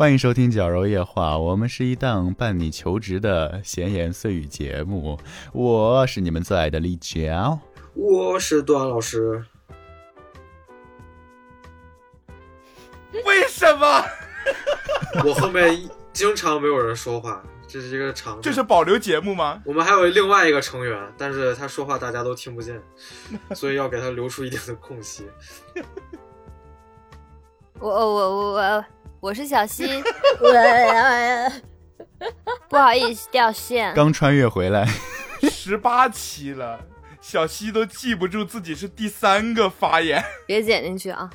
欢迎收听《矫揉夜话》，我们是一档伴你求职的闲言碎语节目。我是你们最爱的李娇，我是段老师。为什么？我后面经常没有人说话，这是一个常。这是保留节目吗？我们还有另外一个成员，但是他说话大家都听不见，所以要给他留出一定的空隙。我我我我我是小溪，我不好意思掉线。刚穿越回来，十八期了，小溪都记不住自己是第三个发言。别剪进去啊！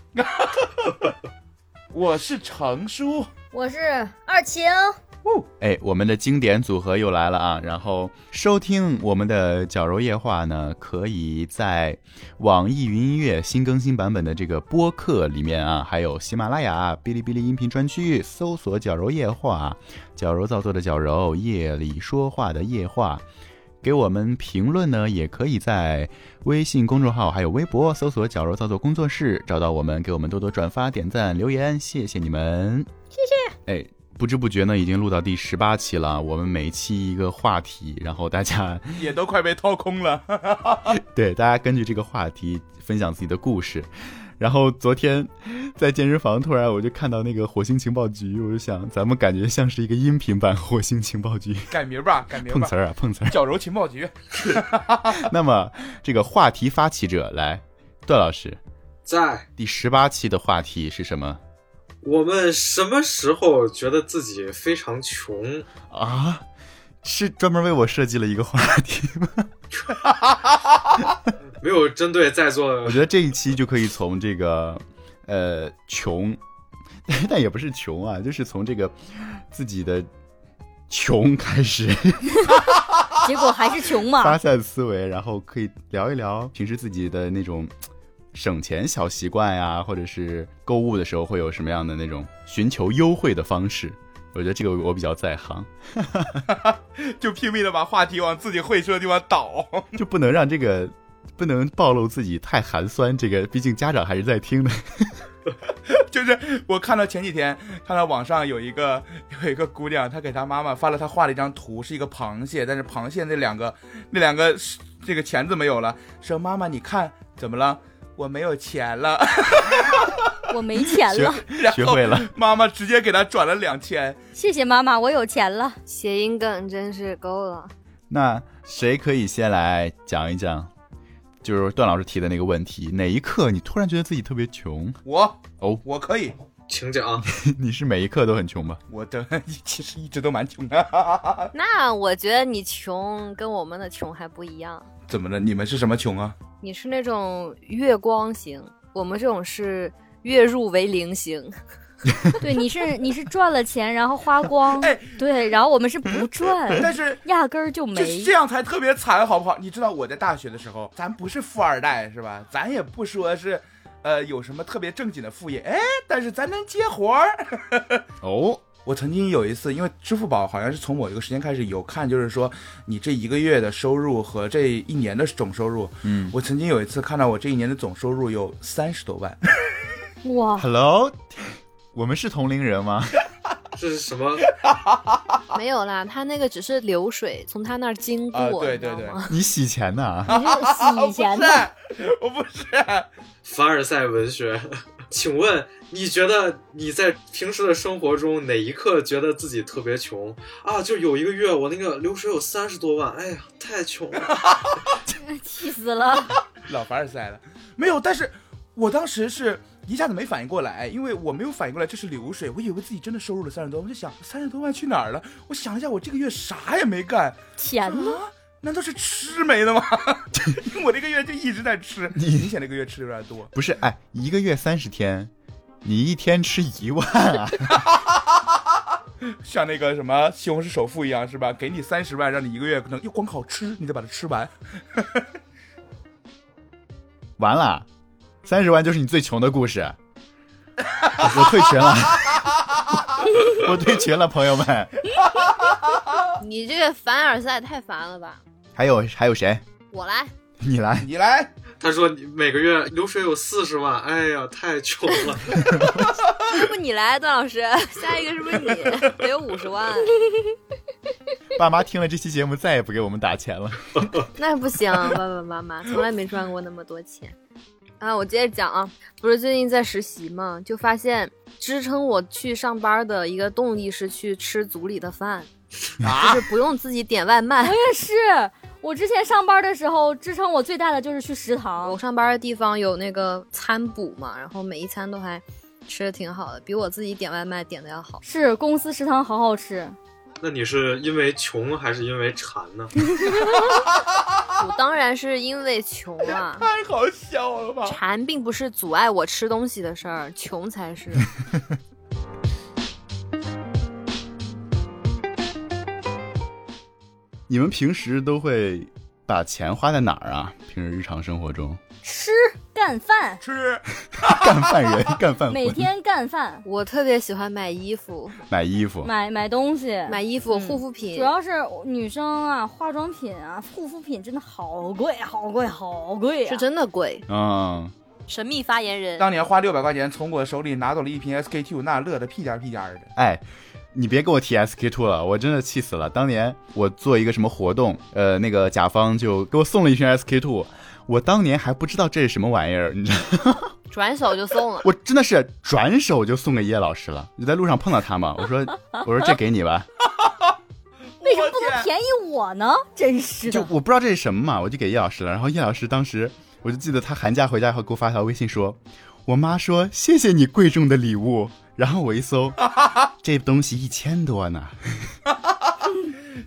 我是程叔，我是二晴。哎，我们的经典组合又来了啊！然后收听我们的《矫揉夜话》呢，可以在网易云音乐新更新版本的这个播客里面啊，还有喜马拉雅、哔哩哔哩音频专区搜索“矫揉夜话”，矫揉造作的矫揉，夜里说话的夜话。给我们评论呢，也可以在微信公众号还有微博搜索“矫揉造作工作室”找到我们，给我们多多转发、点赞、留言，谢谢你们，谢谢。哎。不知不觉呢，已经录到第十八期了。我们每期一个话题，然后大家 也都快被掏空了。对，大家根据这个话题分享自己的故事。然后昨天在健身房，突然我就看到那个火星情报局，我就想，咱们感觉像是一个音频版火星情报局。改名吧，改名。碰瓷儿啊，碰瓷儿。矫揉情报局。那么这个话题发起者来，段老师，在第十八期的话题是什么？我们什么时候觉得自己非常穷啊？是专门为我设计了一个话题吗？没有针对在座的。我觉得这一期就可以从这个，呃，穷，但也不是穷啊，就是从这个自己的穷开始。结果还是穷嘛。发散思维，然后可以聊一聊平时自己的那种。省钱小习惯呀，或者是购物的时候会有什么样的那种寻求优惠的方式？我觉得这个我比较在行，就拼命的把话题往自己会说的地方倒，就不能让这个不能暴露自己太寒酸。这个毕竟家长还是在听的。就是我看到前几天看到网上有一个有一个姑娘，她给她妈妈发了她画了一张图，是一个螃蟹，但是螃蟹那两个那两个这个钳子没有了，说妈妈你看怎么了？我没有钱了，我没钱了，学会了。妈妈直接给他转了两千，谢谢妈妈，我有钱了。谐音梗真是够了。那谁可以先来讲一讲？就是段老师提的那个问题，哪一刻你突然觉得自己特别穷？我哦，我可以，请讲。你是每一刻都很穷吗？我的其实一直都蛮穷的。那我觉得你穷跟我们的穷还不一样。怎么了？你们是什么穷啊？你是那种月光型，我们这种是月入为零型。对，你是你是赚了钱然后花光，哎，对，然后我们是不赚，但是压根儿就没。这样才特别惨，好不好？你知道我在大学的时候，咱不是富二代是吧？咱也不说是，呃，有什么特别正经的副业，哎，但是咱能接活儿。哦。我曾经有一次，因为支付宝好像是从某一个时间开始有看，就是说你这一个月的收入和这一年的总收入。嗯，我曾经有一次看到我这一年的总收入有三十多万。哇，Hello，我们是同龄人吗？这是什么？没有啦，他那个只是流水从他那儿经过。对对对，你洗钱呢？你是洗钱的？我不是，凡尔赛文学。请问你觉得你在平时的生活中哪一刻觉得自己特别穷啊？就有一个月我那个流水有三十多万，哎呀，太穷了，气死了！老凡尔赛了，没有，但是我当时是一下子没反应过来，因为我没有反应过来这是流水，我以为自己真的收入了三十多，我就想三十多万去哪儿了？我想了一下，我这个月啥也没干，钱呢？难道是吃没了吗？我这个月就一直在吃，你明显这个月吃的有点多。不是，哎，一个月三十天，你一天吃一万啊？像那个什么西红柿首富一样是吧？给你三十万，让你一个月可能又光靠吃，你得把它吃完。完了，三十万就是你最穷的故事。我退群了，我退群了，朋友们。你这个凡尔赛太烦了吧？还有还有谁？我来。你来，你来，他说你每个月流水有四十万，哎呀，太穷了。要不你来，段老师，下一个是不是你？得有五十万，爸妈听了这期节目再也不给我们打钱了。那不行，爸爸妈妈从来没赚过那么多钱。啊，我接着讲啊，不是最近在实习嘛，就发现支撑我去上班的一个动力是去吃组里的饭，啊就是不用自己点外卖我。也是，我之前上班的时候，支撑我最大的就是去食堂我。上班的地方有那个餐补嘛，然后每一餐都还吃的挺好的，比我自己点外卖点的要好。是公司食堂好好吃，那你是因为穷还是因为馋呢？我当然是因为穷啊，太好笑了吧？馋并不是阻碍我吃东西的事儿，穷才是。你们平时都会把钱花在哪儿啊？平时日常生活中，吃干饭，吃 干饭人，干饭每，天干饭，我特别喜欢买衣服，买衣服，买买东西，买衣服、嗯护肤品主。要是女生啊，化妆品啊，护肤品真的好贵，好贵，好贵啊！是真的贵。嗯，神秘发言人，当年花六百块钱从我手里拿走了一瓶 SK two，那乐的屁颠屁颠的。哎，你别跟我提 SK two 了，我真的气死了。当年我做一个什么活动，呃，那个甲方就给我送了一瓶 SK two，我当年还不知道这是什么玩意儿，你知道。转手就送了。我真的是转手就送给叶老师了。你在路上碰到他嘛，我说我说这给你吧，为什么不能便宜我呢？真是就，我不知道这是什么嘛，我就给叶老师了。然后叶老师当时我就记得他寒假回家以后给我发条微信说，我妈说谢谢你贵重的礼物。然后我一搜，这东西一千多呢。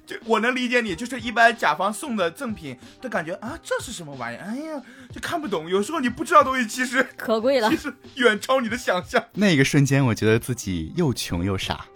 就我能理解你，就是一般甲方送的赠品，都感觉啊这是什么玩意儿？哎呀，就看不懂。有时候你不知道东西，其实可贵了其。实远超你的想象 那个瞬间，我觉得自己又穷又傻，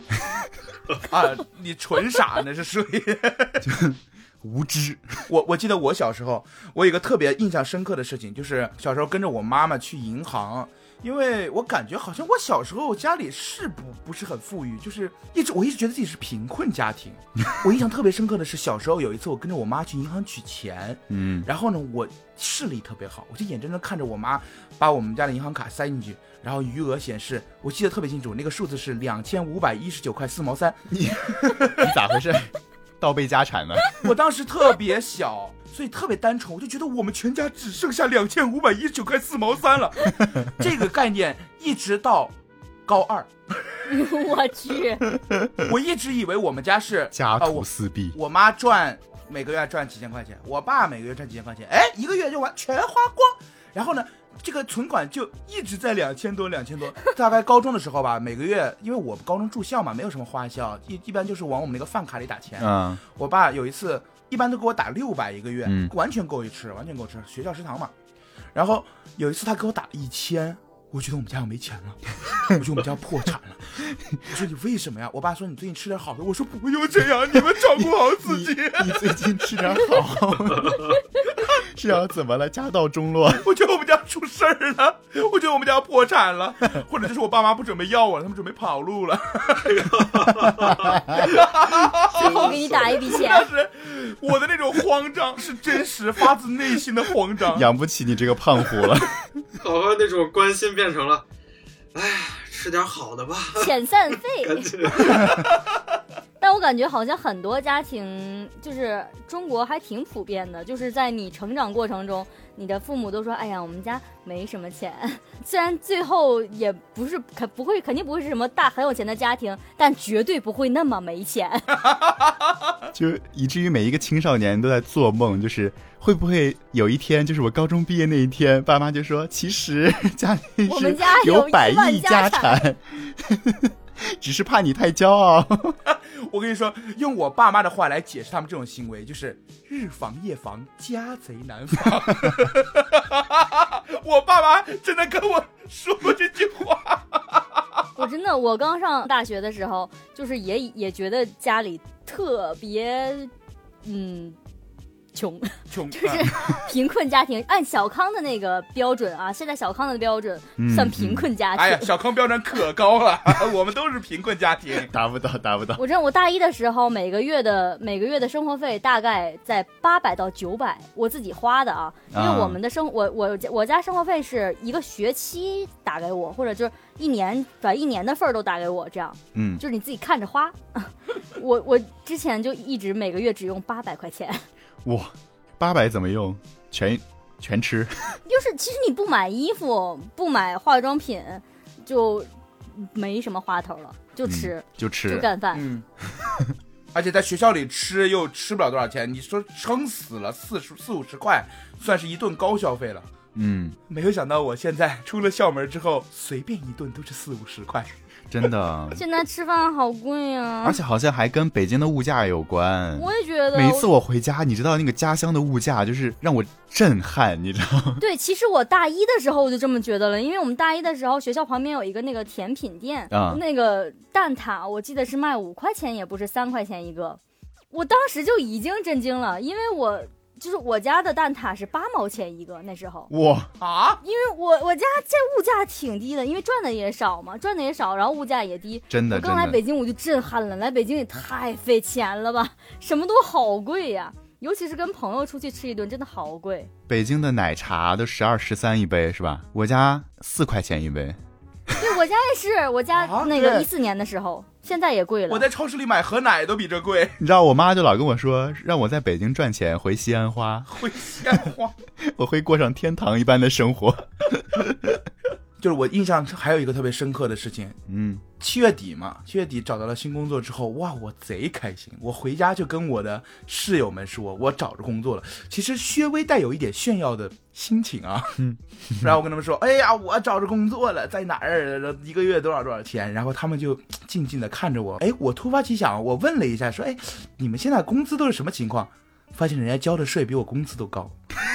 啊！你纯傻那是属于。无知。我我记得我小时候，我有一个特别印象深刻的事情，就是小时候跟着我妈妈去银行，因为我感觉好像我小时候家里是不不是很富裕，就是一直我一直觉得自己是贫困家庭。我印象特别深刻的是小时候有一次我跟着我妈去银行取钱，嗯，然后呢我视力特别好，我就眼睁睁看着我妈把我们家的银行卡塞进去，然后余额显示我记得特别清楚，那个数字是两千五百一十九块四毛三。你 你咋回事？倒背家产呢？我当时特别小，所以特别单纯，我就觉得我们全家只剩下两千五百一十九块四毛三了。这个概念一直到高二，我去，我一直以为我们家是家啊徒我四壁。我妈赚每个月赚几千块钱，我爸每个月赚几千块钱，哎，一个月就完全花光。然后呢，这个存款就一直在两千多，两千多。大概高中的时候吧，每个月因为我高中住校嘛，没有什么花销，一一般就是往我们那个饭卡里打钱。嗯，我爸有一次一般都给我打六百一个月，嗯完全够一吃，完全够吃，学校食堂嘛。然后有一次他给我打一千，我觉得我们家要没钱了，我觉得我们家要破产了。我说你为什么呀？我爸说你最近吃点好的。我说不用这样，你们照顾好自己。你最近吃点好，是要怎么了？家道中落。我觉得我们家出事儿了，我觉得我们家要破产了，或者就是我爸妈不准备要我了，他们准备跑路了。最后给你打一笔钱当，时我的那种慌张是真实发自内心的慌张。养不起你这个胖虎了。好吧那种关心变成了，哎呀，吃点好的吧，遣散费。但我感觉好像很多家庭，就是中国还挺普遍的，就是在你成长过程中，你的父母都说：“哎呀，我们家没什么钱。”虽然最后也不是肯不会肯定不会是什么大很有钱的家庭，但绝对不会那么没钱。就以至于每一个青少年都在做梦，就是会不会有一天，就是我高中毕业那一天，爸妈就说，其实 家里是我们家有百亿家产，只是怕你太骄傲。我跟你说，用我爸妈的话来解释他们这种行为，就是日防夜防，家贼难防。我爸妈真的跟我说过这句话。我真的，我刚上大学的时候，就是也也觉得家里特别，嗯，穷，穷 就是贫困家庭。按小康的那个标准啊，现在小康的标准嗯算贫困家庭。哎呀，小康标准可高了，我们都是贫困家庭。达不到，达不到。我知道我大一的时候，每个月的每个月的生活费大概在八百到九百，我自己花的啊。因为啊我们的生我我我家生活费是一个学期打给我，或者就是一年把一年的份儿都打给我，这样嗯，就是你自己看着花。我我之前就一直每个月只用八百块钱，哇，八百怎么用？全全吃。就是其实你不买衣服，不买化妆品，就没什么花头了，就吃、就就吃。干饭。嗯，而且在学校里吃又吃不了多少钱，你说撑死了四十四五十块，算是一顿高消费了。嗯，没有想到我现在出了校门之后，随便一顿都是四五十块。真的。现在吃饭好贵呀、而且好像还跟北京的物价有关。我也觉得，每一次我回家，你知道那个家乡的物价就是让我震撼，你知道吗？对，其实我大一的时候我就这么觉得了，因为我们大一的时候学校旁边有一个那个甜品店，啊那个蛋挞我记得是卖五块钱，也不是三块钱一个，我当时就已经震惊了，因为我就是我家的蛋挞是八毛钱一个那时候。哇，啊，因为我我家这物价挺低的，因为赚的也少嘛，赚的也少，然后物价也低。真的我刚来，北京我就震撼了，来北京也太费钱了吧，什么都好贵呀，尤其是跟朋友出去吃一顿，真的好贵。北京的奶茶都十二十三一杯是吧？我家四块钱一杯。对我家也是，我家啊那个对一四年的时候，现在也贵了。我在超市里买盒奶都比这贵，你知道我妈就老跟我说，让我在北京赚钱回西安花，回西安花。我会过上天堂一般的生活。就是我印象还有一个特别深刻的事情，嗯，七月底嘛，七月底找到了新工作之后，哇，我贼开心。我回家就跟我的室友们说，我找着工作了。其实略微带有一点炫耀的心情啊。嗯 然后我跟他们说，哎呀，我找着工作了，在哪儿？一个月多少多少钱？然后他们就静静的看着我。哎，我突发奇想，我问了一下，说，哎，你们现在工资都是什么情况？发现人家交的税比我工资都高。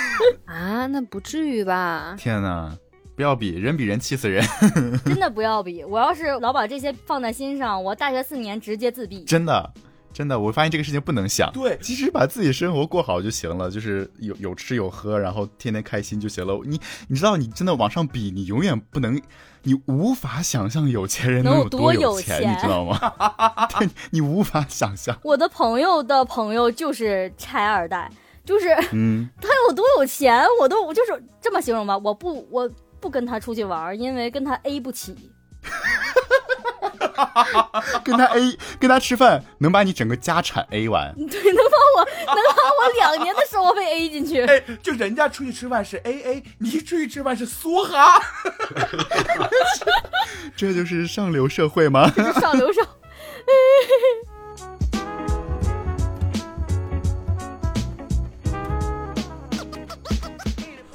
啊，那不至于吧？天哪，不要比人比人气死人，真的不要比，我要是老把这些放在心上，我大学四年直接自闭。真的。真的，我发现这个事情不能想，对其实把自己生活过好就行了，就是有有吃有喝，然后天天开心就行了。你你知道，你真的往上比，你永远不能，你无法想象有钱人能有多有有钱，钱你知道吗？对，你无法想象。我的朋友的朋友就是拆二代，就是嗯，他有多有钱，我都我就是这么形容吧，我不我不跟他出去玩，因为跟他 A 不起。跟他 A 跟他吃饭，能把你整个家产 A 完。对，能把我 能把我两年的生活费 A 进去。哎，就人家出去吃饭是 A A，你出去吃饭是梭哈。这就是上流社会吗？上流上。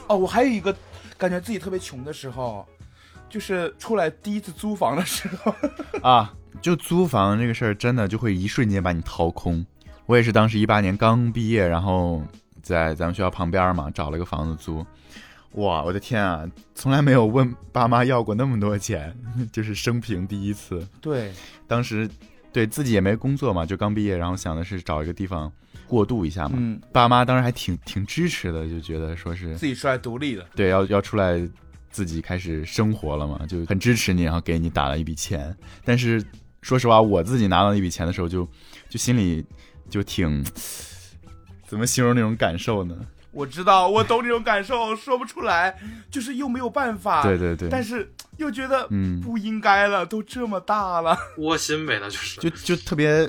哦，我还有一个感觉自己特别穷的时候，就是出来第一次租房的时候。啊，就租房这个事儿，真的就会一瞬间把你掏空。我也是当时一八年刚毕业，然后在咱们学校旁边嘛，找了个房子租。哇，我的天啊，从来没有问爸妈要过那么多钱，就是生平第一次。对，当时对自己也没工作嘛，就刚毕业，然后想的是找一个地方过渡一下嘛。嗯，爸妈当时还挺挺支持的，就觉得说是自己出来独立的。对要要出来自己开始生活了嘛，就很支持你，然后给你打了一笔钱。但是说实话，我自己拿到那笔钱的时候就，就心里就挺怎么形容那种感受呢？我知道，我懂这种感受，说不出来，就是又没有办法。对对对，但是又觉得嗯，不应该了，都这么大了。窝心呗，那就是。就就特别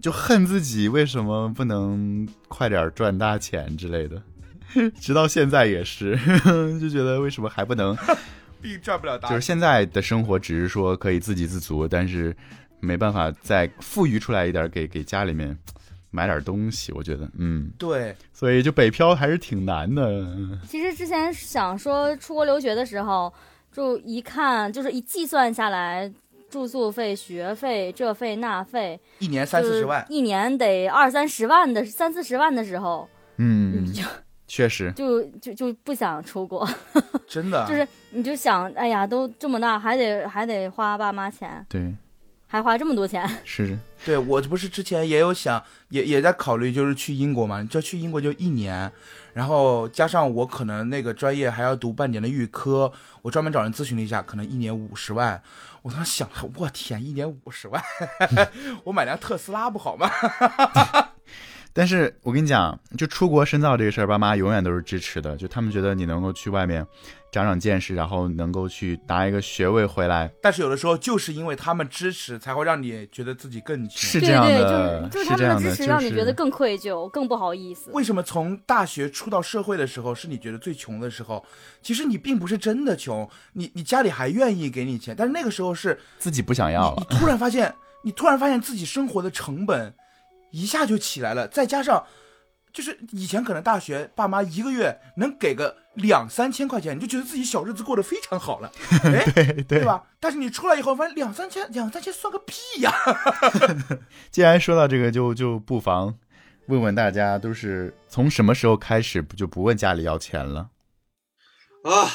就恨自己为什么不能快点赚大钱之类的。直到现在也是，就觉得为什么还不能？并赚不了大就是现在的生活只是说可以自给自足，但是没办法再富裕出来一点给给家里面买点东西。我觉得，嗯，对，所以就北漂还是挺难的。其实之前想说出国留学的时候，就一看就是一计算下来，住宿费、学费、这费那费，一年三四十万，一年得二三十万的三四十万的时候，嗯，就确实，就就就不想出国，真的 就是你就想，哎呀，都这么大，还得还得花爸妈钱，对，还花这么多钱。是对我不是之前也有想，也也在考虑，就是去英国嘛。就去英国就一年，然后加上我可能那个专业还要读半年的预科，我专门找人咨询了一下，可能一年五十万。我当时想了，我天，一年五十万，我买辆特斯拉不好吗？但是我跟你讲，就出国深造这个事儿，爸妈永远都是支持的。就他们觉得你能够去外面长长见识，然后能够去拿一个学位回来，但是有的时候就是因为他们支持，才会让你觉得自己更穷。是这样对对，的，就是就是他们的，支持，让你觉得更愧疚，更不好意思。为什么从大学出到社会的时候是你觉得最穷的时候？其实你并不是真的穷，你你家里还愿意给你钱，但是那个时候是自己不想要了。你突然发现，你突然发现自己生活的成本一下就起来了，再加上就是以前可能大学爸妈一个月能给个两三千块钱，你就觉得自己小日子过得非常好了，哎，对对？吧？但是你出来以后发现两三千，两三千算个屁呀！既然说到这个，就就不妨问问大家，都是从什么时候开始不就不问家里要钱了？啊，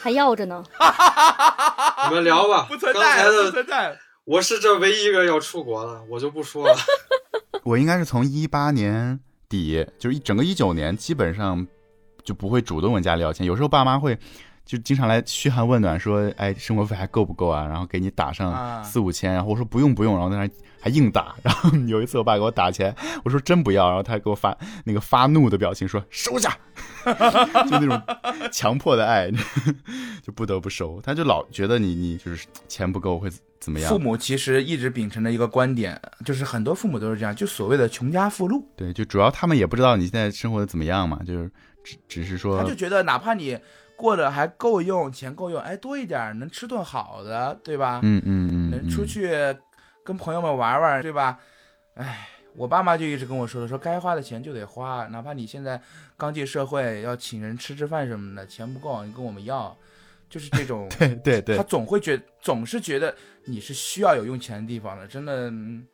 还要着呢，你们聊吧。不存在，不存在。我是这唯一一个要出国的，我就不说了。我应该是从一八年底，就是一整个一九年，基本上就不会主动问家里要钱。有时候爸妈会就经常来嘘寒问暖，说：“哎，生活费还够不够啊？”然后给你打啊上四五千，然后我说不用不用，然后在那还硬打。然后有一次我爸给我打钱，我说真不要，然后他给我发那个发怒的表情，说收下，就那种强迫的爱，就不得不收。他就老觉得你你就是钱不够会怎么样父？母其实一直秉承着一个观点，就是很多父母都是这样，就所谓的穷家富路。对，就主要他们也不知道你现在生活的怎么样嘛，就是只只是说他就觉得哪怕你过得还够用，钱够用，哎，多一点能吃顿好的，对吧？嗯嗯嗯，能出嗯去跟朋友们玩玩，对吧？哎，我爸妈就一直跟我说的，说该花的钱就得花，哪怕你现在刚进社会，要请人吃吃饭什么的，钱不够你跟我们要，就是这种。对对对他，总会觉，总是觉得你是需要有用钱的地方的，真的，嗯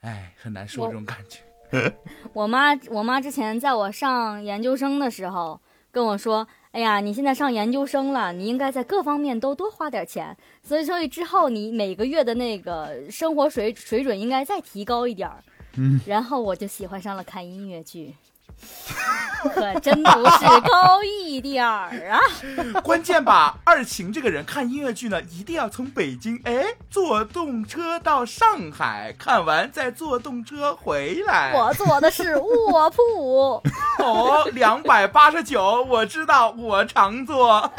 哎，很难受这种感觉。我妈，我妈之前在我上研究生的时候跟我说：“哎呀，你现在上研究生了，你应该在各方面都多花点钱。所以，所以之后你每个月的那个生活水水准应该再提高一点儿。”嗯，然后我就喜欢上了看音乐剧，可真不是高一点儿啊！关键吧，二晴这个人看音乐剧呢，一定要从北京哎坐动车到上海，看完再坐动车回来。我坐的是卧铺，哦，两百八十九，我知道，我常坐。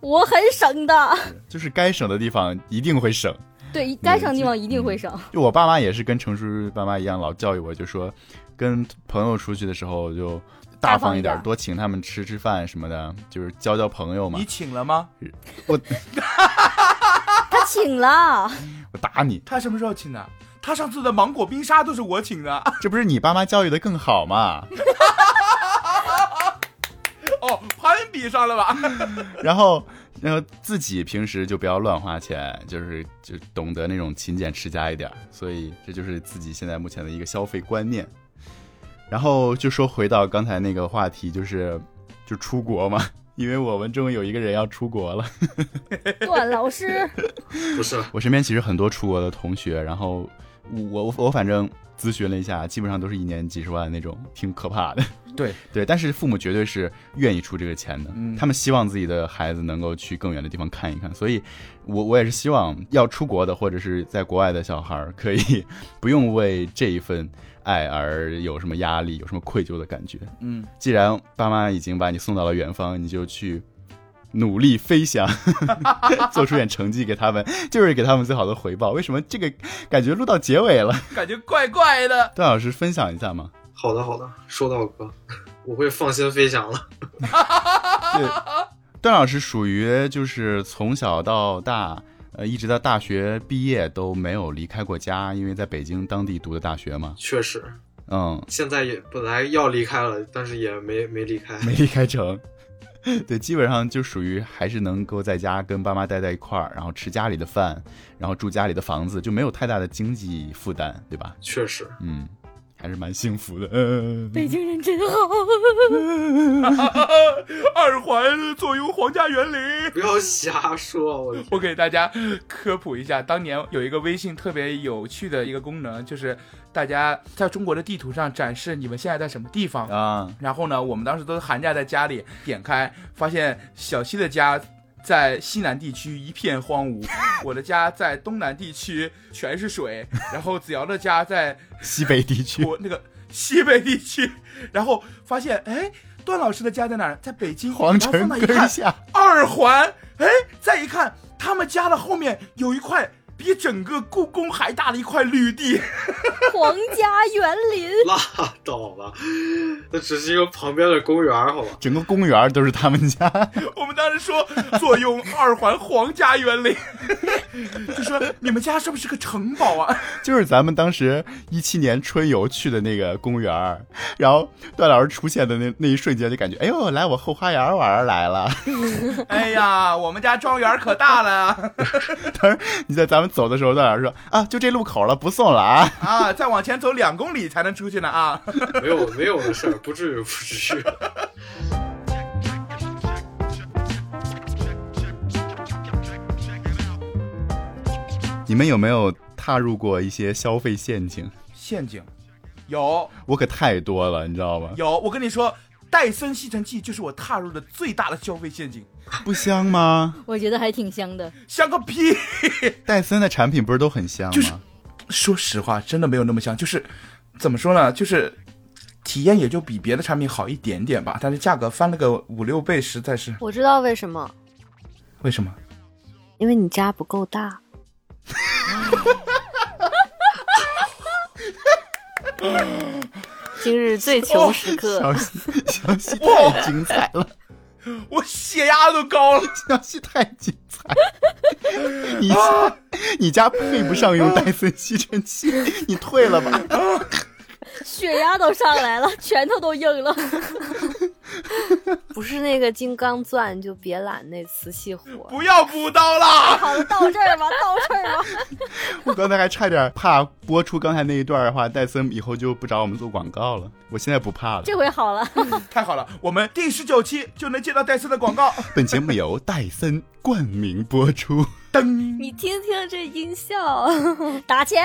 我很省的。就是该省的地方一定会省。对，该省的地方一定会省。就我爸妈也是跟成叔爸妈一样，老教育我，就说跟朋友出去的时候就大方一点，一点多请他们吃吃饭什么的，就是交交朋友嘛你。请了吗？我 他请了，我打你，他什么时候请的？他上次的芒果冰沙都是我请的。这不是你爸妈教育的更好吗？哦，攀比上了吧？然后，然后自己平时就不要乱花钱，就是就懂得那种勤俭持家一点儿。所以这就是自己现在目前的一个消费观念。然后就说回到刚才那个话题，就是就出国嘛，因为我们终于有一个人要出国了。段老师，不是，我身边其实很多出国的同学，然后我我我反正咨询了一下，基本上都是一年几十万那种，挺可怕的。对 对，但是父母绝对是愿意出这个钱的，嗯他们希望自己的孩子能够去更远的地方看一看，所以我我也是希望要出国的或者是在国外的小孩儿可以不用为这一份爱而有什么压力，有什么愧疚的感觉。嗯，既然爸妈已经把你送到了远方，你就去努力飞翔，做出点成绩给他们，就是给他们最好的回报。为什么这个感觉录到结尾了？感觉怪怪的。段老师分享一下吗？好的好的，收到哥，我会放心飞翔了。对，段老师属于就是从小到大，呃，一直到大学毕业都没有离开过家，因为在北京当地读的大学嘛。确实，嗯，现在也本来要离开了，但是也没没离开。没离开成。对，基本上就属于还是能够在家跟爸妈待在一块儿，然后吃家里的饭，然后住家里的房子，就没有太大的经济负担，对吧？确实，嗯，还是蛮幸福的。嗯，北京人真好。二环坐拥皇家园林。不要瞎说，我我给大家科普一下，当年有一个微信特别有趣的一个功能，就是大家在中国的地图上展示你们现在在什么地方。啊，然后呢，我们当时都是寒假在家里点开，发现小西的家在西南地区一片荒芜，我的家在东南地区全是水，然后子瑶的家在西北地区我那个西北地区，然后发现哎，段老师的家在哪儿？在北京。皇城根下，二环，哎，再一看，他们家的后面有一块比整个故宫还大的一块绿地，皇家园林，拉倒吧，那只是一个旁边的公园，好吧？整个公园都是他们家。我们当时说坐拥二环皇家园林，就说你们家是不是个城堡啊？就是咱们当时一七年春游去的那个公园儿，然后段老师出现的那那一瞬间，就感觉，哎呦，来我后花园玩儿来了。哎呀，我们家庄园可大了啊！当时你在咱们走的时候，段老师说啊，就这路口了，不送了啊。啊，再往前走两公里才能出去呢啊！没有没有的事儿，不至于不至于。你们有没有踏入过一些消费陷阱？陷阱有我可太多了，你知道吗？有，我跟你说，戴森吸尘器就是我踏入的最大的消费陷阱，不香吗？我觉得还挺香的。香个屁！戴森的产品不是都很香吗？就是说实话，真的没有那么香，就是怎么说呢，就是体验也就比别的产品好一点点吧，但是价格翻了个五六倍，实在是我知道为什么，为什么？因为你家不够大。今日最穷时刻，消息消息太精彩了，我血压都高了。消息太精彩了。你你家配不上用戴森吸尘器，你退了吧。血压都上来了，拳头都硬了。不是那个金刚钻就别揽那瓷器活。不要补刀了，好了，到这儿吧，到这儿吧。我刚才还差点怕播出刚才那一段的话，戴森以后就不找我们做广告了。我现在不怕了。这回好了，太好了，我们第十九期就能接到戴森的广告。本节目由戴森冠名播出。噔，你听听这音效，打钱。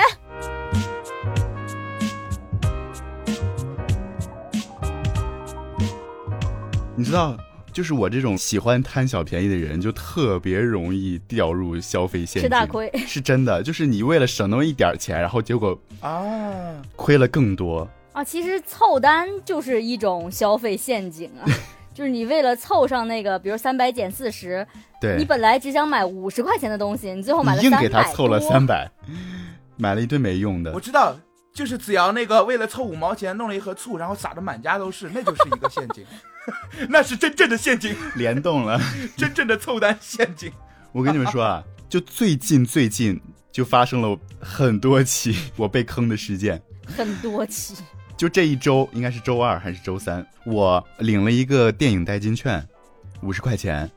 你知道，就是我这种喜欢贪小便宜的人，就特别容易掉入消费陷阱，吃大亏是真的。就是你为了省那么一点儿钱，然后结果啊，亏了更多。啊，其实凑单就是一种消费陷阱啊，就是你为了凑上那个，比如三百减四十，对，你本来只想买五十块钱的东西，你最后买了硬三百给他凑了多三百，买了一堆没用的我。知道，就是子瑶那个为了凑五毛钱弄了一盒醋，然后撒的满家都是，那就是一个陷阱，那是真正的陷阱，联动了。真正的凑单陷阱。我跟你们说啊，就最近最近就发生了很多起我被坑的事件。很多起，就这一周，应该是周二还是周三，我领了一个电影代金券，五十块钱。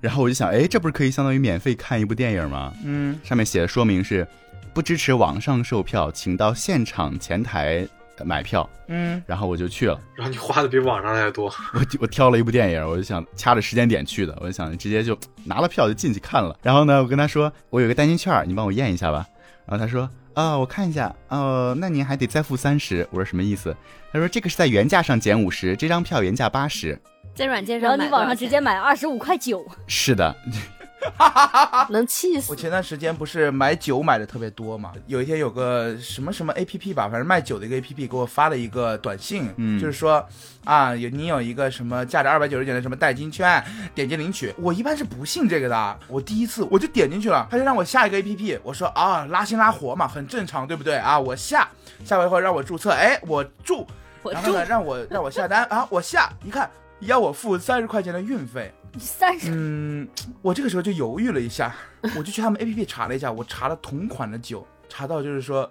然后我就想，哎，这不是可以相当于免费看一部电影吗？嗯，上面写的说明是，不支持网上售票，请到现场前台呃买票。嗯，然后我就去了，然后你花的比网上还多，我我挑了一部电影，我就想掐着时间点去的，我就想直接就拿了票就进去看了。然后呢，我跟他说，我有个代金券，你帮我验一下吧。然后他说，啊、我看一下，哦，那您还得再付三十。我说什么意思？他说这个是在原价上减五十，这张票原价八十。在软件然后你网上直接买二十五块九，是的，能气死我。前段时间不是买酒买的特别多嘛，有一天有个什么什么 A P P 吧，反正卖酒的一个 A P P 给我发了一个短信，嗯就是说啊，有你有一个什么价值二百九十九的什么代金券，点击领取。我一般是不信这个的，我第一次我就点进去了，他就让我下一个 A P P，我说啊拉新拉活嘛，很正常，对不对啊？我下下完以后让我注册，哎，我注，我住然后呢让我让我下单啊，我下一看要我付三十块钱的运费。三十。嗯，我这个时候就犹豫了一下，我就去他们 A P P 查了一下，我查了同款的酒，查到就是说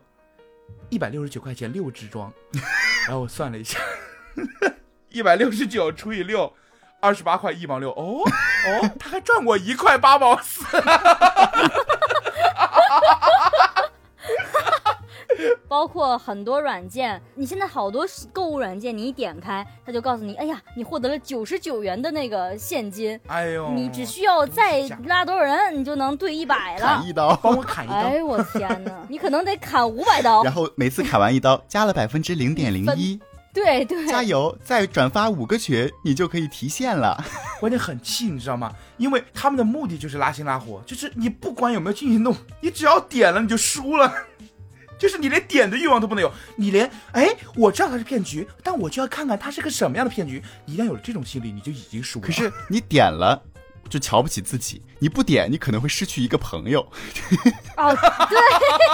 一百六十九块钱六支装，然后我算了一下，一百六十九除以六，二十八块一毛六，哦哦，他还赚我一块八毛四，包括很多软件，你现在好多购物软件，你一点开，它就告诉你，哎呀，你获得了九十九元的那个现金，哎呦，你只需要再拉多少人，你就能兑一百了砍。一刀，帮我砍一刀。哎，我天哪！你可能得砍五百刀。然后每次砍完一刀，加了百分之零点零一，对对，加油！再转发五个群，你就可以提现了。关键很气，你知道吗？因为他们的目的就是拉新拉火，就是你不管有没有进去弄，你只要点了你就输了。就是你连点的欲望都不能有，你连哎，我知道它是骗局，但我就要看看它是个什么样的骗局。你一旦有了这种心理，你就已经输了。可是你点了，就瞧不起自己；你不点，你可能会失去一个朋友。哦，对，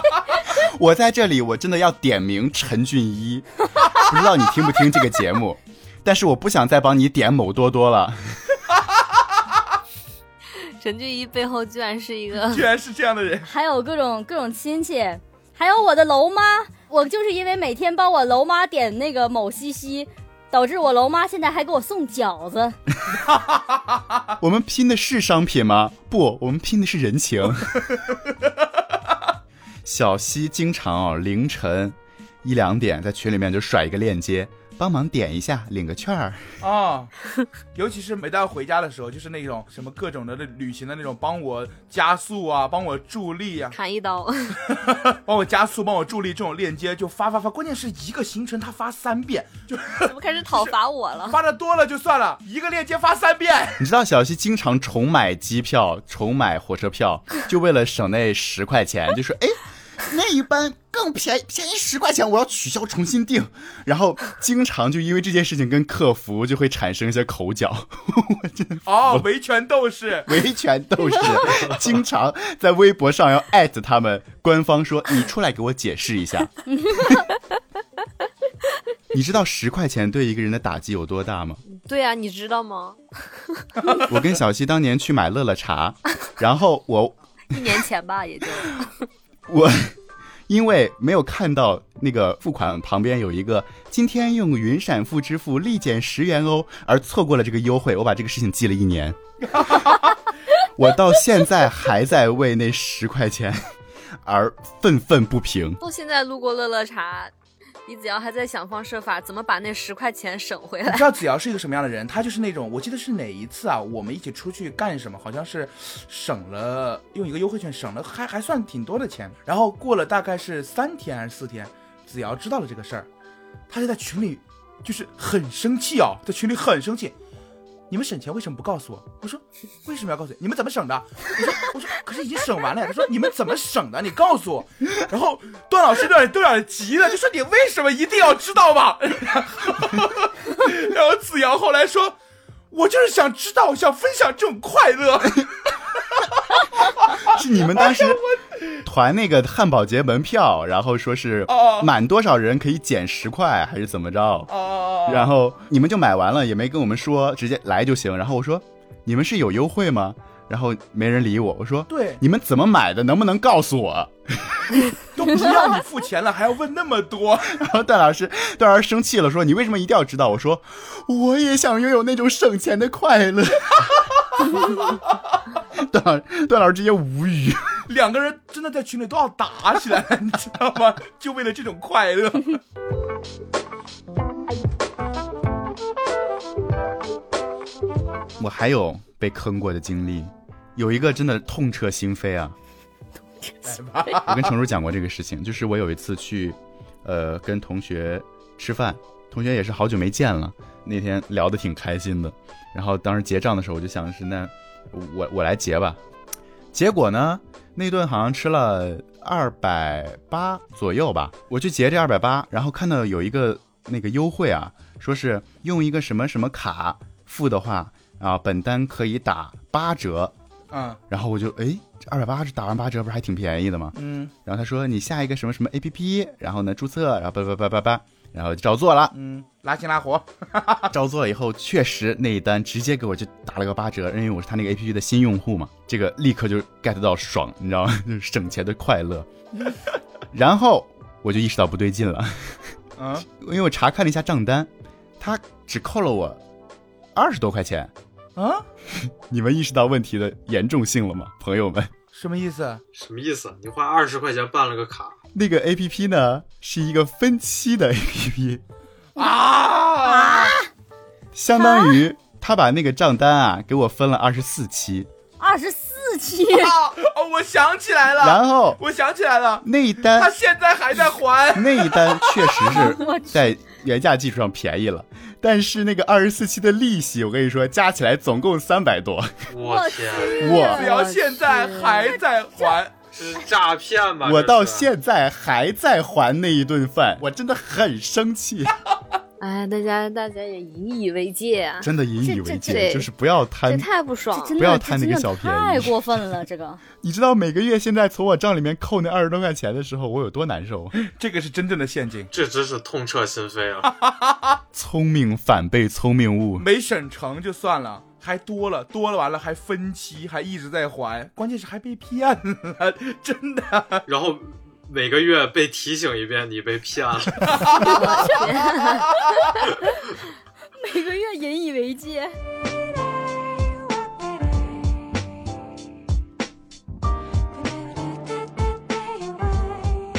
我在这里，我真的要点名陈俊一，不知道你听不听这个节目，但是我不想再帮你点某多多了。陈俊一背后居然是一个居然是这样的人，还有各种各种亲戚，还有我的楼妈，我就是因为每天帮我楼妈点那个某西西，导致我楼妈现在还给我送饺子。我们拼的是商品吗？不，我们拼的是人情。小西经常哦凌晨一两点在群里面就甩一个链接，帮忙点一下，领个券儿。啊，尤其是每到回家的时候，就是那种什么各种的旅行的那种，帮我加速啊，帮我助力啊，砍一刀。帮我加速，帮我助力这种链接就发发发。关键是一个行程他发三遍，就怎么开始讨伐我了？发的多了就算了，一个链接发三遍。你知道小西经常重买机票、重买火车票，就为了省那十块钱，就说哎。那一班更便宜，便宜十块钱，我要取消重新订。然后经常就因为这件事情跟客服就会产生一些口角，我真的哦，维权斗士，维权斗士，经常在微博上要艾特他们官方说你出来给我解释一下。你知道十块钱对一个人的打击有多大吗？对呀、你知道吗？我跟小西当年去买乐乐茶，然后我一年前吧，也就我因为没有看到那个付款旁边有一个今天用云闪付支付立减十元哦，而错过了这个优惠，我把这个事情记了一年。我到现在还在为那十块钱 而愤愤不平。我现在路过乐乐茶，李子瑶还在想方设法怎么把那十块钱省回来你知。道子瑶是一个什么样的人？他就是那种，我记得是哪一次啊？我们一起出去干什么？好像是省了用一个优惠券省了还还算挺多的钱。然后过了大概是三天还是四天，子瑶知道了这个事儿，他就在群里就是很生气啊，在群里很生气。你们省钱为什么不告诉我？我说为什么要告诉你？你们怎么省的？我说我说可是已经省完了呀。他说你们怎么省的？你告诉我。然后段老师有点都有点急了，就说你为什么一定要知道吧？然 后然后子瑶后来说，我就是想知道，想分享这种快乐。是你们当时团那个汉堡节门票，然后说是哦满多少人可以减十块，还是怎么着？哦然后你们就买完了，也没跟我们说，直接来就行。然后我说，你们是有优惠吗？然后没人理我。我说，对，你们怎么买的？能不能告诉我？都不要你付钱了，还要问那么多。然后段老师，段老师生气了，说你为什么一定要知道？我说，我也想拥有那种省钱的快乐。段老段老师直接无语。两个人真的在群里都要打起来了，你知道吗？就为了这种快乐。我还有被坑过的经历，有一个真的痛彻心扉啊！我跟程叔讲过这个事情，就是我有一次去，呃，跟同学吃饭，同学也是好久没见了，那天聊得挺开心的。然后当时结账的时候，我就想是那我我来结吧。结果呢，那顿好像吃了二百八左右吧，我去结这二百八，然后看到有一个那个优惠啊，说是用一个什么什么卡付的话啊，本单可以打八折。嗯然后我就哎，这二百八是打完八折，不是还挺便宜的吗？嗯然后他说你下一个什么什么 A P P，然后呢注册，然后叭叭叭叭叭，然后就照做了。嗯，拉新拉活。照做了以后，确实那一单直接给我就打了个八折，因为我是他那个 A P P 的新用户嘛，这个立刻就 get 到爽，你知道吗？就是省钱的快乐。然后我就意识到不对劲了，嗯，因为我查看了一下账单，他只扣了我二十多块钱。啊，你们意识到问题的严重性了吗，朋友们？什么意思？什么意思？你花二十块钱办了个卡，那个 A P P 呢是一个分期的 A P P，啊！相当于他把那个账单啊给我分了二十四期，二十四期，啊哦，我想起来了，然后我想起来了，那一单他现在还在还。那一单确实是 在原价基础上便宜了，但是那个二十四期的利息，我跟你说加起来总共三百多，我天，我只要现在还在还，是诈骗吧？我到现在还在还那一顿饭，我真的很生气，哎，大家大家也引以为戒啊，真的引以为戒，就是不要这贪。太不爽了。不要贪那个小便宜太过分了，这个你知道每个月现在从我账里面扣那二十多块钱的时候，我有多难受？这个是真正的陷阱，这真是痛彻心扉啊！聪明反被聪明误，没审成就算了。还多了，多了完了还分期，还一直在还，关键是还被骗了，真的。然后每个月被提醒一遍，你被骗了。每个月引以为戒。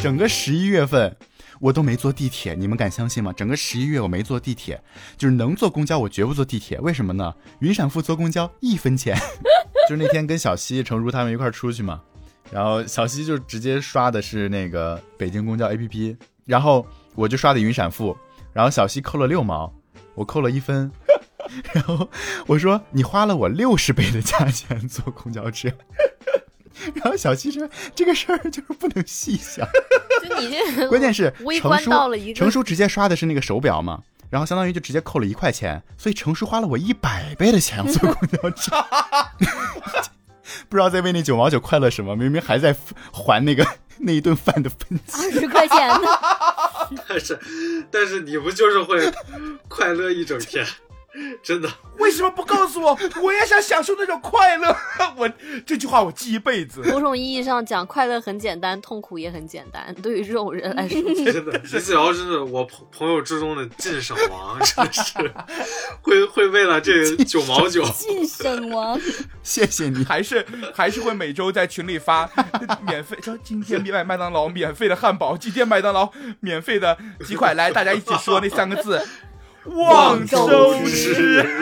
整个十一月份我都没坐地铁，你们敢相信吗？整个十一月我没坐地铁，就是能坐公交我绝不坐地铁，为什么呢？云闪付坐公交一分钱，就是那天跟小西、程如他们一块儿出去嘛，然后小西就直接刷的是那个北京公交 APP，然后我就刷的云闪付，然后小西扣了六毛，我扣了一分。然后我说你花了我六十倍的价钱坐公交车，然后小西说这个事儿就是不能细想，就你这关键是微观程叔到了一个程叔直接刷的是那个手表嘛，然后相当于就直接扣了一块钱，所以程叔花了我一百倍的钱坐公交车，不知道在为那九毛九快乐什么，明明还在还那个 那一顿饭的分期。二十块钱呢？但是，但是你不就是会快乐一整天？真的，为什么不告诉我？我也想享受那种快乐。我这句话我记一辈子。某种意义上讲，快乐很简单，痛苦也很简单。对于这种人来说，真的，李子瑶真是我朋朋友之中的晋省王，真的是会会为了这个九毛九，晋省王，谢谢你，还是还是会每周在群里发免费，说今天买麦当劳免费的汉堡，今天麦当劳免费的鸡块，来大家一起说那三个字，望周知。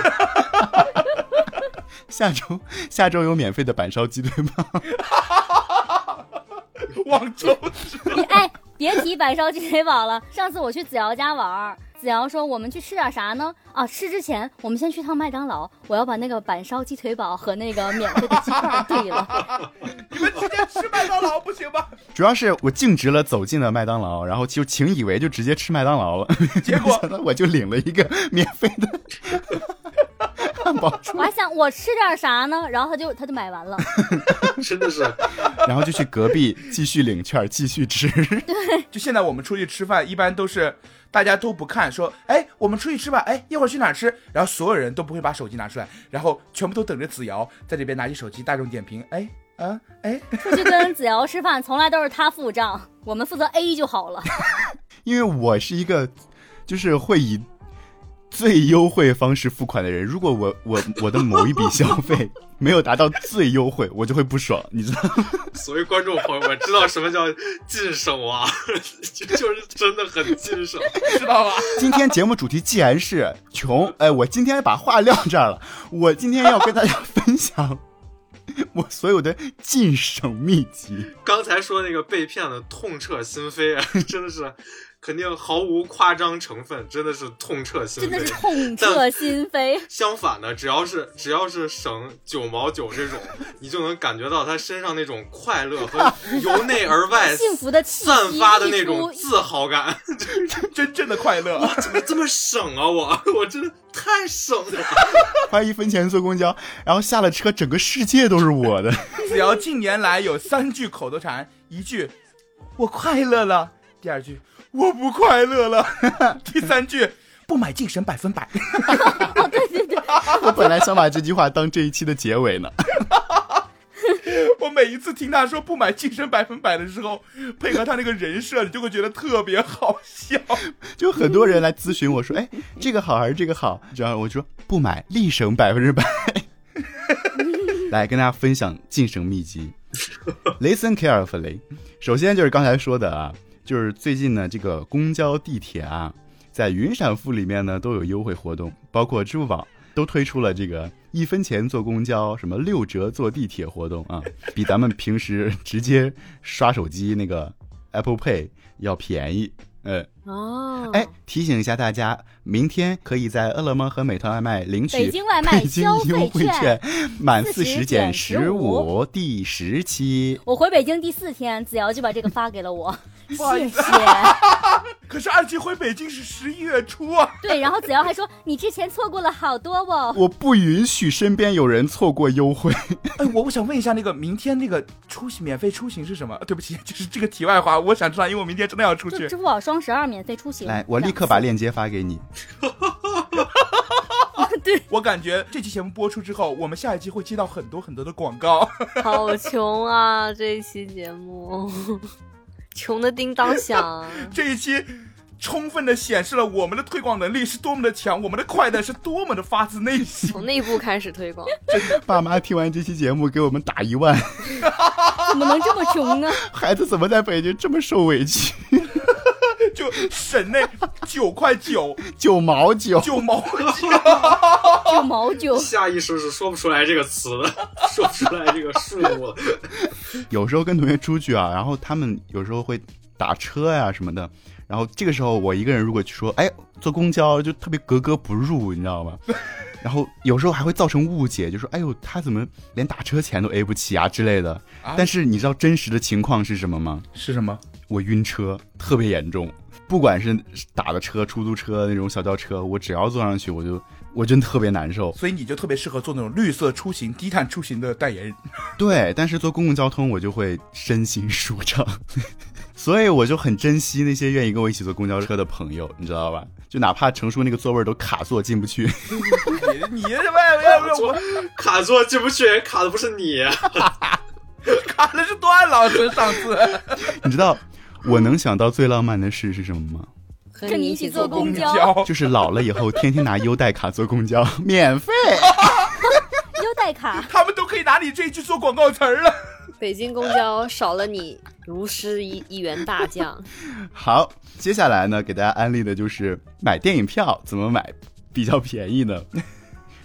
下周下周有免费的板烧鸡腿堡，望周知。你哎，别提板烧鸡腿堡了。上次我去子瑶家玩儿，子瑶说我们去吃点啥呢？啊，吃之前我们先去趟麦当劳，我要把那个板烧鸡腿堡和那个免费的鸡块兑了。你们直接吃麦当劳不行吗？主要是我径直了走进了麦当劳，然后就请以为就直接吃麦当劳了，结果 我就领了一个免费的汉堡出我还想我吃点啥呢，然后他就他就买完了。真的是然后就去隔壁继续领券，继续吃。对就现在我们出去吃饭，一般都是大家都不看，说，哎，我们出去吃吧，哎，一会儿去哪儿吃？然后所有人都不会把手机拿出来，然后全部都等着子瑶在这边拿起手机，大众点评，哎，啊，哎，出去跟子瑶吃饭，从来都是他付账，我们负责 A 就好了。因为我是一个就是会以最优惠方式付款的人，如果我我我的某一笔消费没有达到最优惠，我就会不爽，你知道吗？所以观众朋友们知道什么叫禁手啊，就就是真的很禁手。知道吧？今天节目主题既然是穷，哎，我今天把话撂这儿了，我今天要跟大家分享 我所有的禁省秘籍。刚才说那个被骗的痛彻心扉啊，真的是肯定毫无夸张成分，真的是痛彻心真的。痛彻心扉。相反的，只要是只要是省九毛九这种，你就能感觉到他身上那种快乐和 由内而外幸福的气散发的那种自豪感。真正的快乐。怎么这么省啊我？我真的太省了。花一分钱坐公交，然后下了车，整个世界都是我的。子瑶近年来有三句口头禅，一句我快乐了，第二句我不快乐了，第三句不买晋省百分百。我本来想把这句话当这一期的结尾呢。我每一次听他说不买晋省百分百的时候，配合他那个人设，你就会觉得特别好笑。就很多人来咨询我说：“哎，这个好还是这个好？”然后我就说不买，立省百分之百。来跟大家分享晋升秘籍，Listen carefully。首先就是刚才说的啊，就是最近呢，这个公交、地铁啊，在云闪付里面呢都有优惠活动，包括支付宝都推出了这个一分钱坐公交，什么六折坐地铁活动啊，比咱们平时直接刷手机那个 Apple Pay 要便宜。嗯，哦，哎，提醒一下大家，明天可以在饿了么和美团外卖领取北京外卖北京消优惠费券。满40四十减十减五，第十期。我回北京第四天，子瑶就把这个发给了我，谢谢。可是二期回北京是十一月初啊，对，然后子瑶还说你之前错过了好多哦。我不允许身边有人错过优惠。哎，我我想问一下，那个明天那个出行免费出行是什么？对不起，就是这个题外话，我想知道，因为我明天真的要出去支。付宝双十二免费出行。来，我立刻把链接发给你。我感觉这期节目播出之后，我们下一期会接到很多很多的广告。好穷啊！这一期节目，穷的叮当响。这一期充分的显示了我们的推广能力是多么的强，我们的快乐是多么的发自内心。从内部开始推广，爸妈听完这期节目给我们打一万，怎么能这么穷呢？孩子怎么在北京这么受委屈？就省内九块九九毛九，九毛九，九毛九 下意识是说不出来这个词的，说不出来这个数目。有时候跟同学出去啊，然后他们有时候会打车呀、什么的，然后这个时候我一个人如果去说，哎，坐公交就特别格格不入，你知道吗？然后有时候还会造成误解，就说，哎呦，他怎么连打车钱都 A 不起啊之类的。啊但是你知道真实的情况是什么吗？是什么？我晕车特别严重，不管是打的车、出租车那种小轿车，我只要坐上去，我就我真特别难受。所以你就特别适合做那种绿色出行、低碳出行的代言人。对，但是坐公共交通我就会身心舒畅，所以我就很珍惜那些愿意跟我一起坐公交车的朋友，你知道吧？就哪怕成叔那个座位都卡座进不去，你你这喂喂我卡座进不去，卡的不是你。卡的是段老师上次。你知道我能想到最浪漫的事是什么吗？和跟你一起坐公公交交 就是老了以后天天拿优待卡坐公交，免费。优待卡，他们都可以拿你这一句做广告词儿了。北京公交少了你，如失一一员大将。好，接下来呢，给大家安利的就是买电影票怎么买比较便宜呢？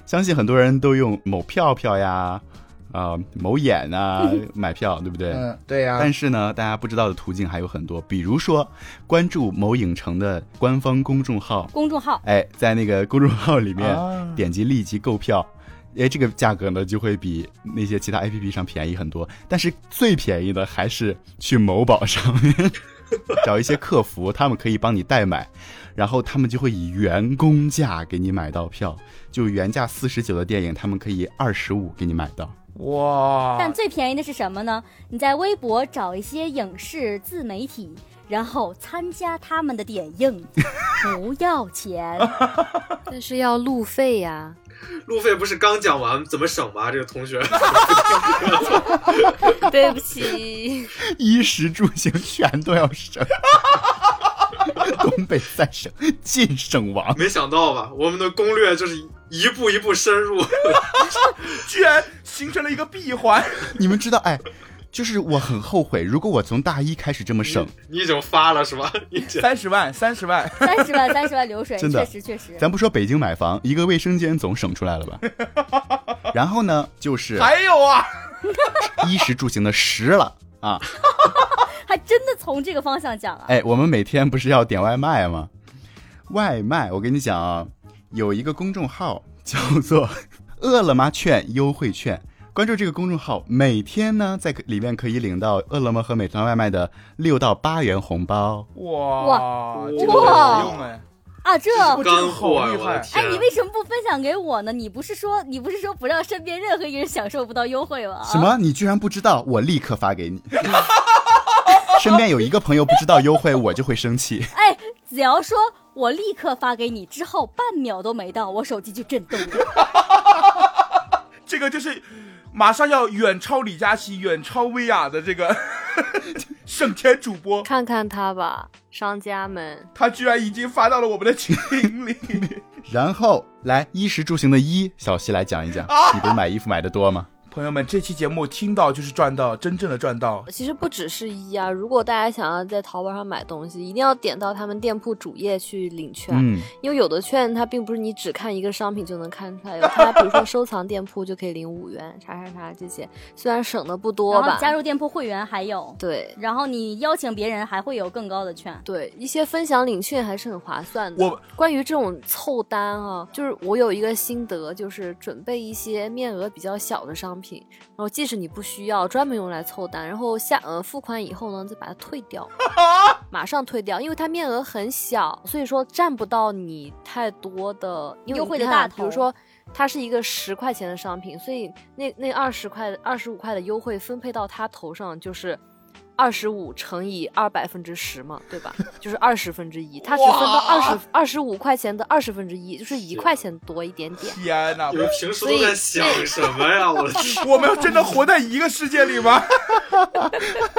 相信很多人都用某票票呀，啊、某眼啊 买票，对不对？嗯，对呀但是呢，大家不知道的途径还有很多，比如说关注某影城的官方公众号，公众号哎，在那个公众号里面、啊点击立即购票，哎，这个价格呢就会比那些其他 APP 上便宜很多。但是最便宜的还是去某宝上面 找一些客服，他们可以帮你代买，然后他们就会以员工价给你买到票，就原价四十九的电影，他们可以二十五给你买到。哇，但最便宜的是什么呢？你在微博找一些影视自媒体，然后参加他们的点映，不要钱。但是要路费呀、路费不是刚讲完怎么省吗？这个同学，对不起，衣食住行全都要省。东北三省尽省王，没想到吧？我们的攻略就是一步一步深入。居然形成了一个闭环。你们知道，哎，就是我很后悔，如果我从大一开始这么省，你已经发了是吧？三十万，三十万，三十万，三十万流水，真的确实确实。咱不说北京买房，一个卫生间总省出来了吧？然后呢，就是还有啊，衣食住行的食了啊！还真的从这个方向讲啊。哎，我们每天不是要点外卖吗？外卖，我跟你讲啊，有一个公众号叫做“ 饿了么券优惠券”，关注这个公众号，每天呢在里面可以领到饿了么和美团外卖的六到八元红包。哇哇这个哇很实用哎，啊，这。我干货啊！哎，，你为什么不分享给我呢？你不是说你不是说不让身边任何一个人享受不到优惠吗？什么？你居然不知道？我立刻发给你。身边有一个朋友不知道优惠，我就会生气。哎，子瑶说我立刻发给你，之后半秒都没到，我手机就震动了。这个就是马上要远超李佳琦、远超薇娅的这个 省钱主播，看看他吧，商家们。他居然已经发到了我们的群里。然后来衣食住行的衣，小西来讲一讲。你不是买衣服买的多吗？朋友们，这期节目听到就是赚到，真正的赚到。其实不只是一啊，如果大家想要在淘宝上买东西，一定要点到他们店铺主页去领券，嗯，因为有的券它并不是你只看一个商品就能看出来，有它比如说收藏店铺就可以领五元，啥啥啥这些，虽然省的不多吧，加入店铺会员还有，对然后你邀请别人还会有更高的券。对，一些分享领券还是很划算的。我关于这种凑单啊，就是我有一个心得，就是准备一些面额比较小的商品，然后即使你不需要，专门用来凑单，然后下呃付款以后呢，再把它退掉，马上退掉，因为它面额很小，所以说占不到你太多的优惠的大头比如说。它是一个十块钱的商品，所以那那二十块、二十五块的优惠分配到他头上就是二十五乘以二百分之十嘛，对吧？就是二十分之一，他只分到二十二十五块钱的二十分之一，就是一块钱多一点点。天哪我！们平时都在想什么呀？我 我们要真的活在一个世界里吗？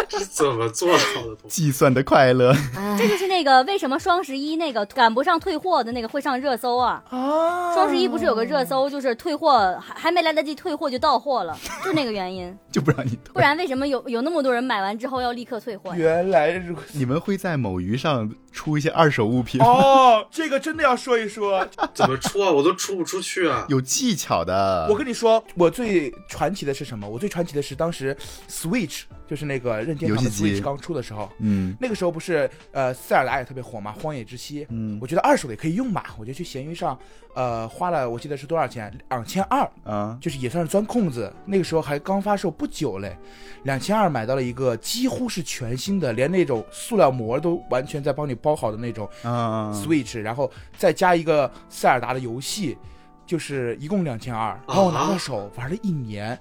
这 是怎么做到的？计算的快乐。哎这就是那个为什么双十一那个赶不上退货的那个会上热搜啊？啊双十一不是有个热搜，就是退货还还没来得及退货就到货了，就是那个原因。就不让你退不然为什么有有那么多人买完之后要立刻退货？原来如此。你们会在某鱼上出一些二手物品？哦，这个真的要说一说。怎么出啊？我都出不出去啊！有技巧的。我跟你说，我最传奇的是什么？我最传奇的是当时 Switch 就是那个任天堂的 Switch 刚出的时候，嗯那个时候不是呃塞尔达也特别火嘛，《荒野之息》。嗯我觉得二手的也可以用嘛，我就去闲鱼上，呃，花了我记得是多少钱？两千二，啊，就是也算是钻空子。那个时候还刚发售不久嘞，两千二买到了一个几乎是全新的，连那种塑料膜都完全在帮你包好的那种啊 Switch，然后再加一个塞尔达的游戏，就是一共两千二。然后我拿到手玩了一年，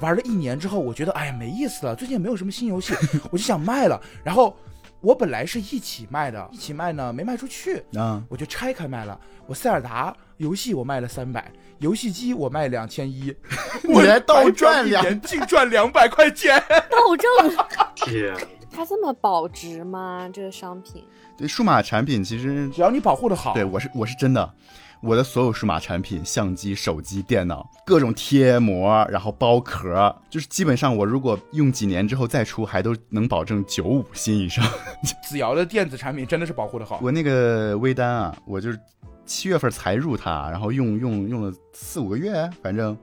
玩了一年之后，我觉得哎呀没意思了，最近也没有什么新游戏，我就想卖了。然后我本来是一起卖的，一起卖呢没卖出去，啊，我就拆开卖了。我塞尔达游戏我卖了三百，游戏机我卖两千一，我来倒赚两净赚两百块钱。倒挣，天，它这么保值吗？这个商品？对数码产品其实只要你保护的好，对我是我是真的，我的所有数码产品，相机、手机、电脑，各种贴膜，然后包壳，就是基本上我如果用几年之后再出，还都能保证九五新以上。子瑶的电子产品真的是保护的好。我那个微单啊，我就是七月份才入它，然后用用用了四五个月，反正，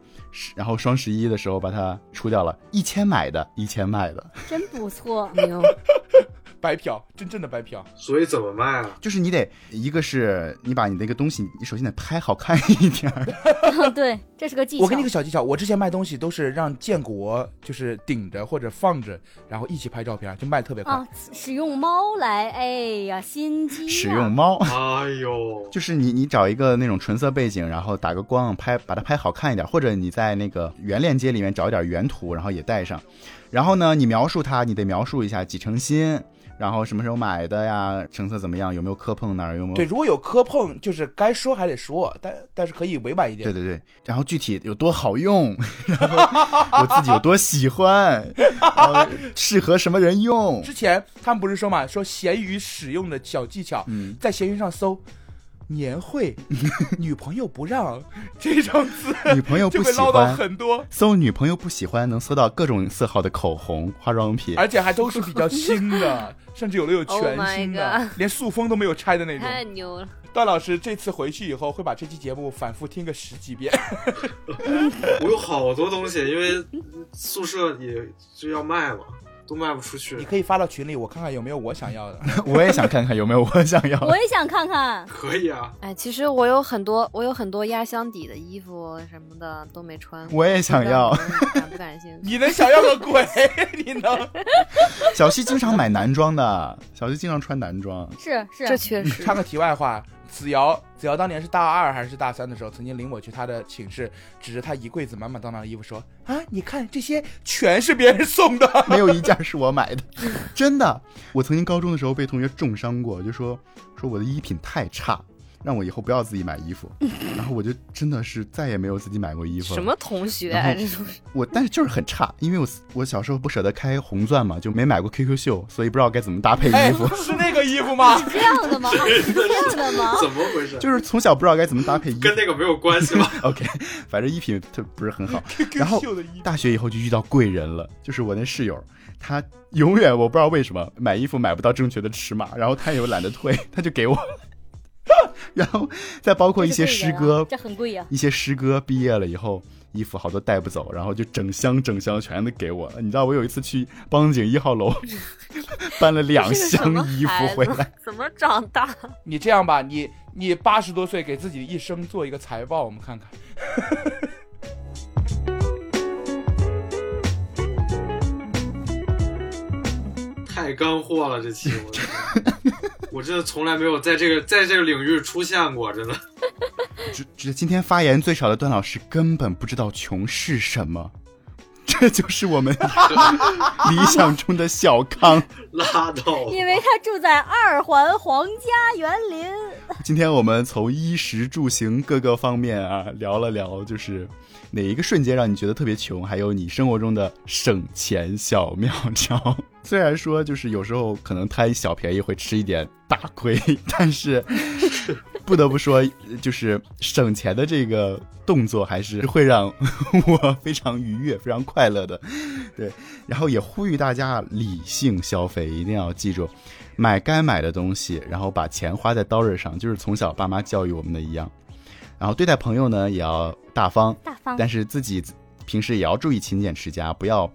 然后双十一的时候把它出掉了，一千买的，一千卖的，真不错。牛，白嫖，真正的白嫖。所以怎么卖啊？就是你得一个是你把你那个东西，你首先得拍好看一点，对，这是个技巧。我给你个小技巧，我之前卖东西都是让建国就是顶着或者放着，然后一起拍照片，就卖特别快。啊，使用猫来，哎呀，心机、啊。使用猫。哎呦，就是你，你找一个那种纯色背景，然后打个光，拍把它拍好看一点，或者你在那个原链接里面找一点原图，然后也带上。然后呢，你描述它，你得描述一下几成新，然后什么时候买的呀，成色怎么样，有没有磕碰哪儿，有没有？对，如果有磕碰，就是该说还得说，但但是可以委婉一点。对对对，然后具体有多好用，然后我自己有多喜欢，然后适合什么人用。之前他们不是说嘛，说闲鱼使用的小技巧，嗯，在闲鱼上搜“年会 女朋友不让”这种字，女朋友不喜就会捞到欢，很多，搜女朋友不喜欢能搜到各种色号的口红、化妆品。而且还都是比较新的，甚至有的有 Oh 全新的连塑封都没有拆的那种。太牛了！段老师这次回去以后会把这期节目反复听个十几遍。我有好多东西，因为宿舍也就要卖嘛，都卖不出去你。可以发到群里，我看看有没有我想要的。我也想看看有没有我想要的。我也想看看。可以啊，哎，其实我有很多，我有很多压箱底的衣服什么的都没穿。我也想要感不感兴趣？你能想要个鬼？你能？小西经常买男装的，小西经常穿男装。是是，这确实插个题外话，子瑶，子瑶当年是大二还是大三的时候，曾经领我去她的寝室，指着她一柜子满满当当的衣服说：“啊，你看这些全是别人送的。没有一件是我买的，真的。我曾经高中的时候被同学重伤过，就说说我的衣品太差，让我以后不要自己买衣服。然后我就真的是再也没有自己买过衣服。什么同学啊这种？我但是就是很差，因为我我小时候不舍得开红钻嘛，就没买过 QQ 秀，所以不知道该怎么搭配哎衣服。，是那 个衣服吗？是这样的吗？是这样的吗？怎么回事？就是从小不知道该怎么搭配衣服跟。那个没有关系吧？OK，反正衣品特不是很好。然后秀的衣服，大学以后就遇到贵人了，就是我那室友，他永远我不知道为什么买衣服买不到正确的尺码，然后他也懒得退，他就给我。然后再包括一些诗歌，这很贵呀。一些诗歌毕业了以后，衣服好多带不走，然后就整箱整箱全都给我。你知道我有一次去邦景一号楼，搬了两箱衣服回来。怎么长大？你这样吧，你你八十多岁给自己一生做一个财报，我们看看。太干货了，这期我真的我真的从来没有在这个在这个领域出现过，真的。只只今天发言最少的段老师根本不知道穷是什么，这就是我们 理想中的小康。拉倒，因为他住在二环皇家园林，今天我们从衣食住行各个方面啊聊了聊，就是 哪一个瞬间让你觉得特别穷，还有你生活中的省钱小妙招。虽然说就是有时候可能贪小便宜会吃一点大亏，但是不得不说，就是省钱的这个动作还是会让我非常愉悦、非常快乐的。对，然后也呼吁大家理性消费，一定要记住，买该买的东西，然后把钱花在刀刃上，就是从小爸妈教育我们的一样。然后对待朋友呢，也要大方，大方。但是自己平时也要注意勤俭持家，不要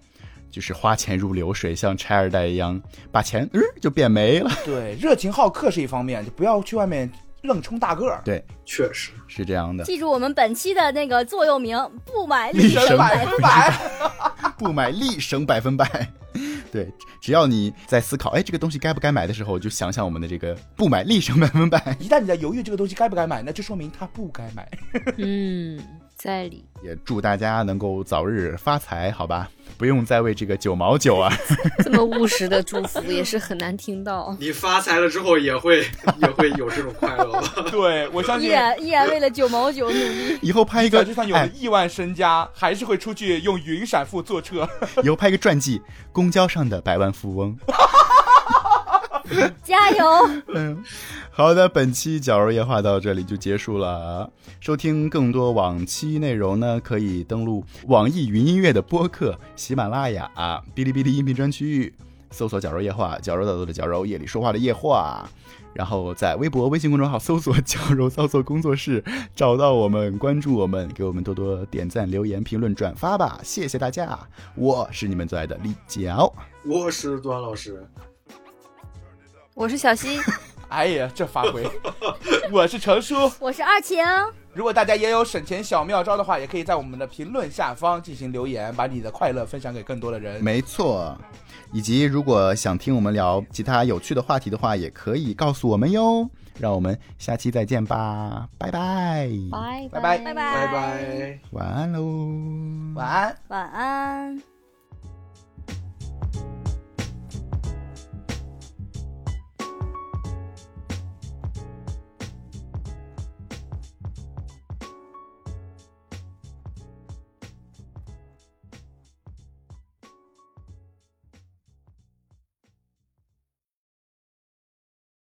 就是花钱如流水，像拆二代一样，把钱嗯、就变没了。对，热情好客是一方面，就不要去外面愣充大个儿。对，确实，是这样的，记住我们本期的那个座右铭：不买立省省百百分分百。百。不买立省百分百。对，只要你在思考，哎，这个东西该不该买的时候，就想想我们的这个不买立省 百分百。一旦你在犹豫这个东西该不该买，那就说明它不该买。嗯，在理。也祝大家能够早日发财，好吧？不用再为这个九毛九啊。这么务实的祝福也是很难听到。你发财了之后也会也会有这种快乐吧？对，我相信依，然依然为了九毛九努力。以后拍一个就算有了哎，亿万身家，还是会出去用云闪付坐车。以后拍一个传记，公交上的百万富翁。加油！嗯，好的，本期绞肉夜话到这里就结束了。收听更多往期内容呢，可以登录网易云音乐的播客、喜马拉雅、哔哩哔哩音频专区，搜索“绞肉夜话”，绞肉导豆的绞肉，夜里说话的夜话。然后在微博、微信公众号搜索“绞肉操作工作室”，找到我们，关注我们，给我们多多点赞、留言、评论、转发吧，谢谢大家！我是你们最爱的李角。我是段老师，我是小溪，哎呀，这发挥！我是程叔。我是二晴，如果大家也有省钱小妙招的话，也可以在我们的评论下方进行留言，把你的快乐分享给更多的人。没错，以及如果想听我们聊其他有趣的话题的话，也可以告诉我们哟。让我们下期再见吧，拜拜，拜拜拜拜拜拜。晚安喽，晚安。晚安。